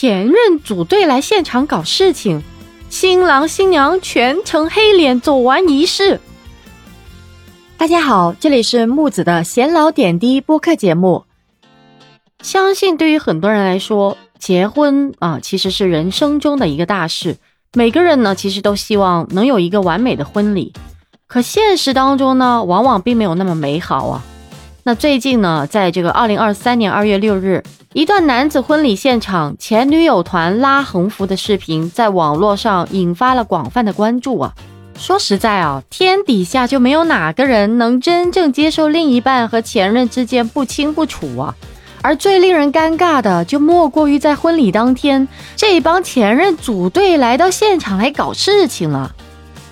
前任组队来现场搞事情，新郎新娘全程黑脸走完仪式。大家好，这里是木子的闲聊点滴播客节目。相信对于很多人来说，结婚啊其实是人生中的一个大事，每个人呢其实都希望能有一个完美的婚礼。可现实当中呢，往往并没有那么美好啊。那最近呢，在这个二零二三年二月六日，一段男子婚礼现场前女友团拉横幅的视频在网络上引发了广泛的关注啊。说实在啊，天底下就没有哪个人能真正接受另一半和前任之间不清不楚啊。而最令人尴尬的，就莫过于在婚礼当天，这帮前任组队来到现场来搞事情了。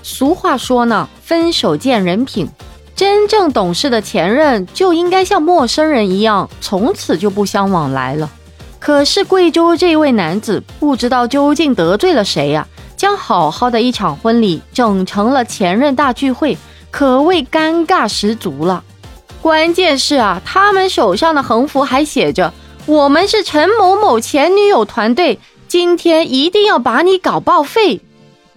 俗话说呢，分手见人品。真正懂事的前任就应该像陌生人一样，从此就不相往来了。可是贵州这位男子不知道究竟得罪了谁呀，将好好的一场婚礼整成了前任大聚会，可谓尴尬十足了。关键是啊，他们手上的横幅还写着“我们是陈某某前女友团队，今天一定要把你搞报废”。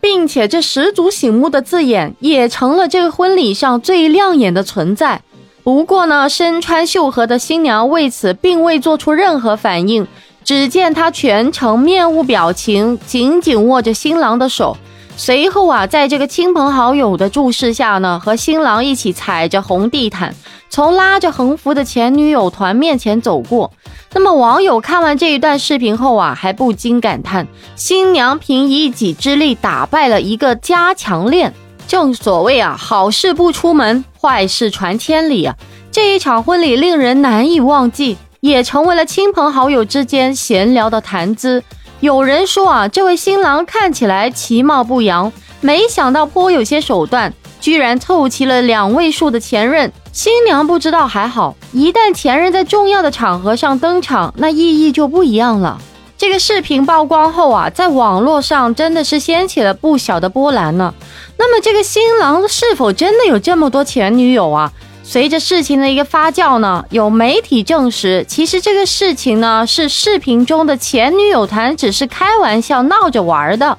并且这十足醒目的字眼也成了这个婚礼上最亮眼的存在。不过呢，身穿绣荷的新娘为此并未做出任何反应。只见她全程面无表情，紧紧握着新郎的手。随后啊，在这个亲朋好友的注视下呢，和新郎一起踩着红地毯，从拉着横幅的前女友团面前走过。那么网友看完这一段视频后啊，还不禁感叹：新娘凭一己之力打败了一个加强链。正所谓啊，好事不出门，坏事传千里啊。这一场婚礼令人难以忘记，也成为了亲朋好友之间闲聊的谈资。有人说啊，这位新郎看起来其貌不扬，没想到颇有些手段。居然凑齐了两位数的前任，新娘不知道还好，一旦前任在重要的场合上登场，那意义就不一样了。这个视频曝光后啊，在网络上真的是掀起了不小的波澜呢。那么这个新郎是否真的有这么多前女友啊？随着事情的一个发酵呢，有媒体证实，其实这个事情呢是视频中的前女友团只是开玩笑闹着玩的。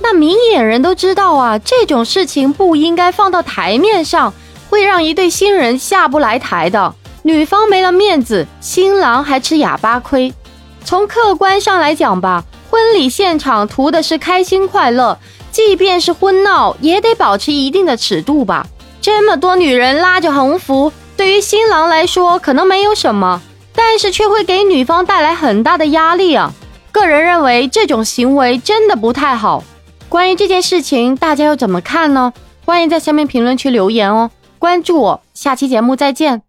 那明眼人都知道啊，这种事情不应该放到台面上，会让一对新人下不来台的。女方没了面子，新郎还吃哑巴亏。从客观上来讲吧，婚礼现场图的是开心快乐，即便是婚闹，也得保持一定的尺度吧。这么多女人拉着横幅，对于新郎来说可能没有什么，但是却会给女方带来很大的压力啊。个人认为这种行为真的不太好。关于这件事情，大家又怎么看呢？欢迎在下面评论区留言哦。关注我，下期节目再见。